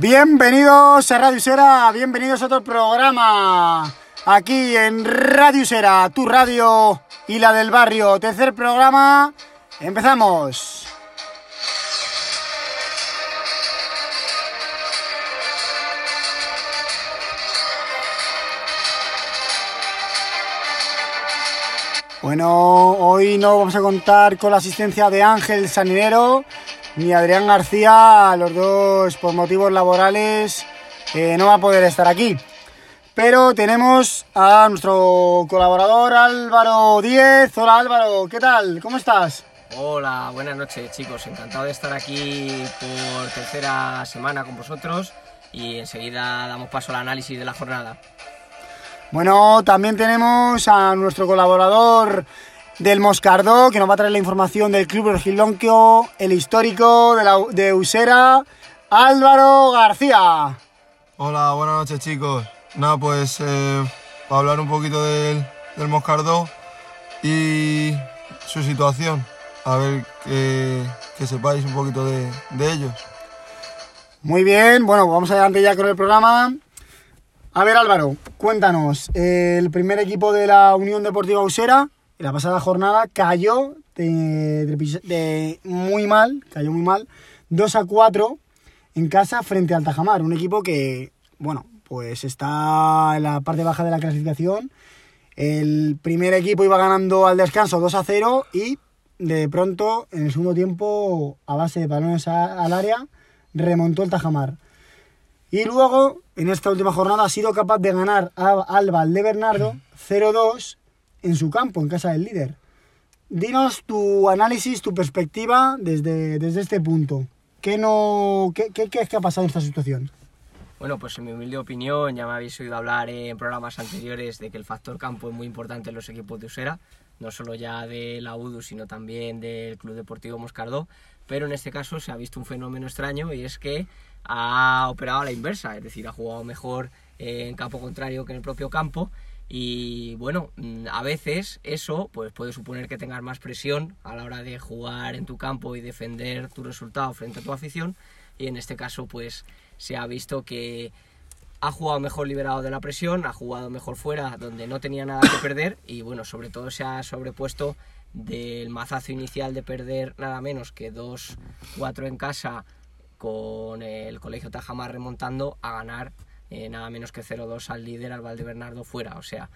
Bienvenidos a Radio Usera, bienvenidos a otro programa aquí en Radio Usera, tu radio y la del barrio. Tercer programa, empezamos. Bueno, hoy no vamos a contar con la asistencia de Ángel Saninero ni Adrián García, los dos por motivos laborales eh, no va a poder estar aquí. Pero tenemos a nuestro colaborador Álvaro Díez. Hola Álvaro, ¿qué tal? ¿Cómo estás? Hola, buenas noches chicos, encantado de estar aquí por tercera semana con vosotros y enseguida damos paso al análisis de la jornada. Bueno, también tenemos a nuestro colaborador del Moscardó, que nos va a traer la información del Club Regilonquio, el histórico de, la, de Usera, Álvaro García. Hola, buenas noches chicos. Nada, pues eh, para hablar un poquito del, del Moscardó y su situación, a ver que, que sepáis un poquito de, de ellos. Muy bien, bueno, vamos adelante ya con el programa. A ver Álvaro, cuéntanos, el primer equipo de la Unión Deportiva Usera en la pasada jornada cayó de, de- de muy mal, cayó muy mal, 2 a 4 en casa frente al Tajamar, un equipo que, bueno, pues está en la parte baja de la clasificación. El primer equipo iba ganando al descanso 2 a 0 y de pronto, en el segundo tiempo, a base de balones al área, remontó el Tajamar. Y luego, en esta última jornada, ha sido capaz de ganar a- al Valdebernardo 0-2 en su campo, en casa del líder. Dinos tu análisis, tu perspectiva desde, desde este punto. ¿Qué, no, qué, qué, qué es que ha pasado en esta situación? Bueno, pues en mi humilde opinión, ya me habéis oído hablar en programas anteriores de que el factor campo es muy importante en los equipos de Usera, no solo ya de la UDU, sino también del Club Deportivo Moscardó, pero en este caso se ha visto un fenómeno extraño y es que ha operado a la inversa, es decir, ha jugado mejor en campo contrario que en el propio campo y bueno, mm, a veces eso pues puede suponer que tengas más presión a la hora de jugar en tu campo y defender tu resultado frente a tu afición. Y en este caso pues se ha visto que ha jugado mejor liberado de la presión, ha jugado mejor fuera donde no tenía nada que perder. Y bueno, sobre todo se ha sobrepuesto del mazazo inicial de perder nada menos que 2-4 en casa con el Colegio Tajamar remontando a ganar eh, nada menos que 0-2 al líder, al Valdebernardo fuera. O sea,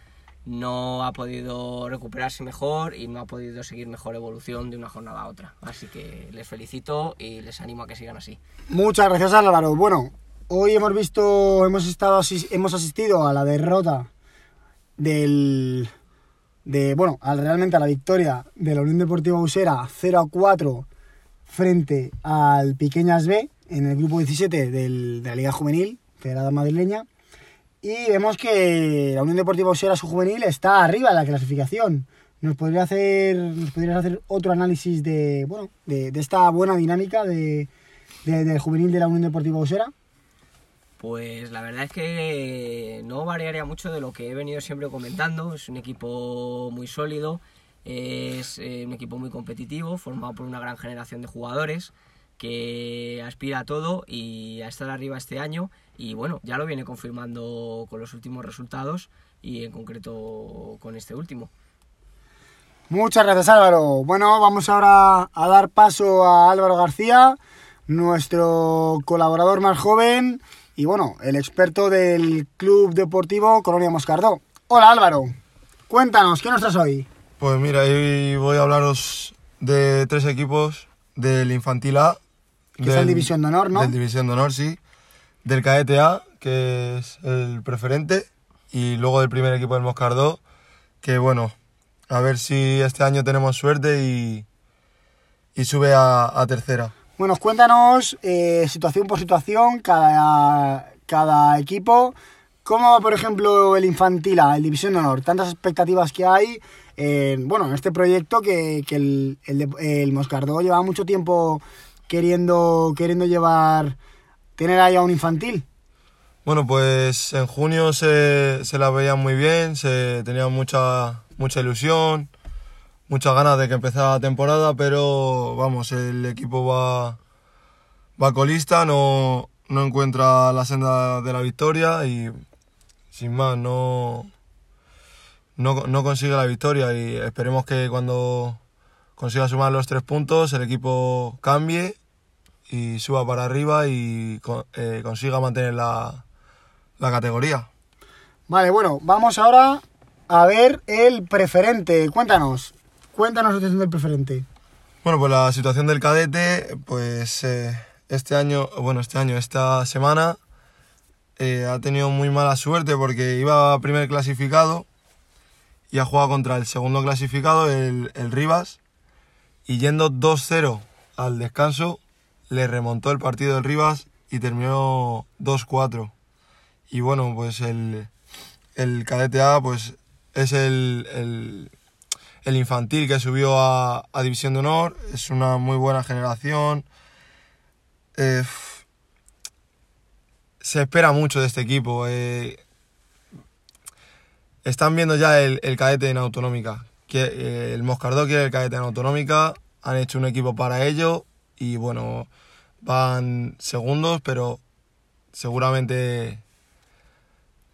no ha podido recuperarse mejor y no ha podido seguir mejor evolución de una jornada a otra. Así que les felicito y les animo a que sigan así. Muchas gracias Álvaro. Bueno, hoy hemos visto, hemos estado, hemos asistido a la derrota del, de, bueno, al, realmente a la victoria de la Unión Deportiva Usera 0 a 4 frente al Piqueñas B en el grupo 17 del- de la Liga Juvenil Federada Madrileña. Y vemos que la Unión Deportiva Usera su juvenil está arriba en la clasificación. ¿Nos podría hacer, nos podrías hacer otro análisis de, bueno, de, de esta buena dinámica de, de- del juvenil de la Unión Deportiva Usera? Pues la verdad es que no variaría mucho de lo que he venido siempre comentando. Es un equipo muy sólido, es eh, un equipo muy competitivo, formado por una gran generación de jugadores que aspira a todo y a estar arriba este año. Y bueno, ya lo viene confirmando con los últimos resultados y en concreto con este último. Muchas gracias Álvaro. Bueno, vamos ahora a dar paso a Álvaro García, nuestro colaborador más joven y bueno, el experto del Club Deportivo Colonia Moscardó. Hola Álvaro, cuéntanos, ¿qué nos traes hoy? Pues mira, hoy voy a hablaros de tres equipos del Infantil A. Que es el División de Honor, ¿no? Del División de Honor, sí. Del Cadete que es el preferente. Y luego del primer equipo del Moscardó, que bueno, a ver si este año tenemos suerte y, y sube a, tercera. Bueno, cuéntanos eh, situación por situación, cada, cada equipo. ¿Cómo va, por ejemplo, el Infantil A, el División de Honor? Tantas expectativas que hay en, bueno, en este proyecto que, que el, el, el Moscardó lleva mucho tiempo queriendo, queriendo llevar, tener ahí a un infantil. Bueno, pues en junio se, se la veían muy bien, se tenía mucha, mucha ilusión, muchas ganas de que empezara la temporada, pero vamos, el equipo va, va colista, no, no encuentra la senda de la victoria y sin más no, no, no consigue la victoria y esperemos que cuando consiga sumar los tres puntos el equipo cambie y suba para arriba y eh, consiga mantener la, la categoría. Vale, bueno, vamos ahora a ver el preferente. Cuéntanos, cuéntanos la situación del preferente. Bueno, pues la situación del cadete, pues eh, este año, bueno, este año, esta semana, eh, ha tenido muy mala suerte porque iba primer clasificado y ha jugado contra el segundo clasificado, el, el Rivas, y yendo 2-0 al descanso, le remontó el partido del Rivas y terminó 2-4. Y bueno, pues el, el cadete A, pues es el, el, infantil que subió a, a División de Honor, es una muy buena generación. Eh, se espera mucho de este equipo. eh, están viendo ya el, el cadete en autonómica. Que, eh, el Moscardó quiere el cadete en autonómica. Han hecho un equipo para ello. Y bueno, van segundos, pero seguramente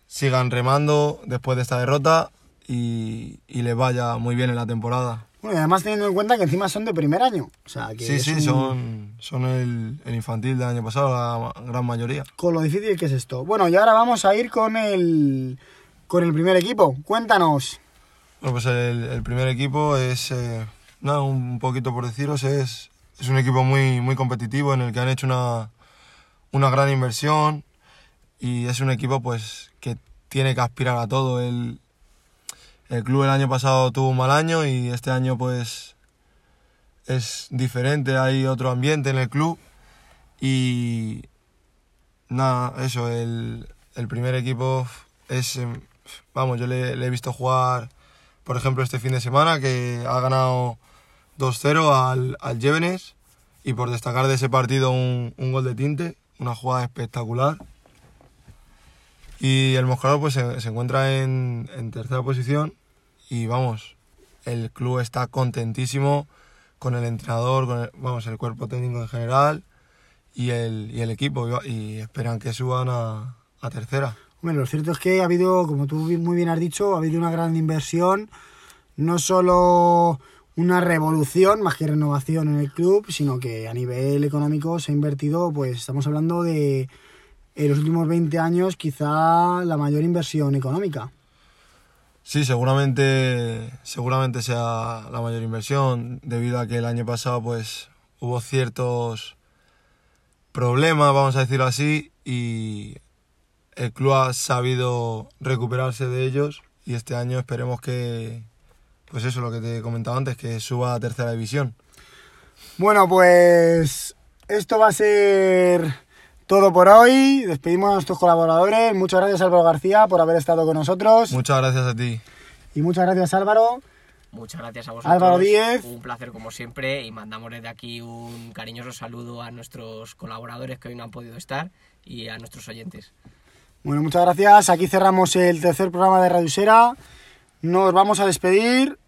sigan remando después de esta derrota y, y les vaya muy bien en la temporada. Bueno, y además teniendo en cuenta que encima son de primer año. O sea, que Sí, sí, un- son, son el, el infantil del año pasado, la gran mayoría. Con lo difícil que es esto. Bueno, y ahora vamos a ir con el, con el primer equipo. Cuéntanos. Bueno, pues el, el primer equipo es, eh, nada, un poquito por deciros, es, es un equipo muy, muy competitivo en el que han hecho una, una gran inversión y es un equipo pues que tiene que aspirar a todo. El, el club el año pasado tuvo un mal año y este año pues es diferente, hay otro ambiente en el club y nada, eso, el, el primer equipo es, em, vamos, yo le, le he visto jugar, por ejemplo, este fin de semana que ha ganado 2-0 al, al y por destacar de ese partido un, un gol de tinte, una jugada espectacular. Y el Moscardó pues se, encuentra en, tercera posición y vamos, el club está contentísimo con el entrenador, con el, vamos, el cuerpo técnico en general y el, y el equipo y, esperan que suban a, a tercera. Bueno, lo cierto es que ha habido, como tú muy bien has dicho, ha habido una gran inversión, no solo una revolución más que renovación en el club, sino que a nivel económico se ha invertido, pues estamos hablando de en los últimos 20 años quizá la mayor inversión económica. Sí, seguramente, seguramente sea la mayor inversión, debido a que el año pasado pues hubo ciertos problemas, vamos a decirlo así, y el club ha sabido recuperarse de ellos y este año esperemos que, pues eso, lo que te he comentado antes, que suba a tercera división. Bueno, pues esto va a ser todo por hoy. Despedimos a nuestros colaboradores. Muchas gracias Álvaro García por haber estado con nosotros. Muchas gracias a ti. Y muchas gracias Álvaro. Muchas gracias a vosotros. Álvaro Díez. Un placer como siempre y mandamos desde aquí un cariñoso saludo a nuestros colaboradores que hoy no han podido estar y a nuestros oyentes. Bueno, muchas gracias. Aquí cerramos el tercer programa de Radio Usera. Nos vamos a despedir.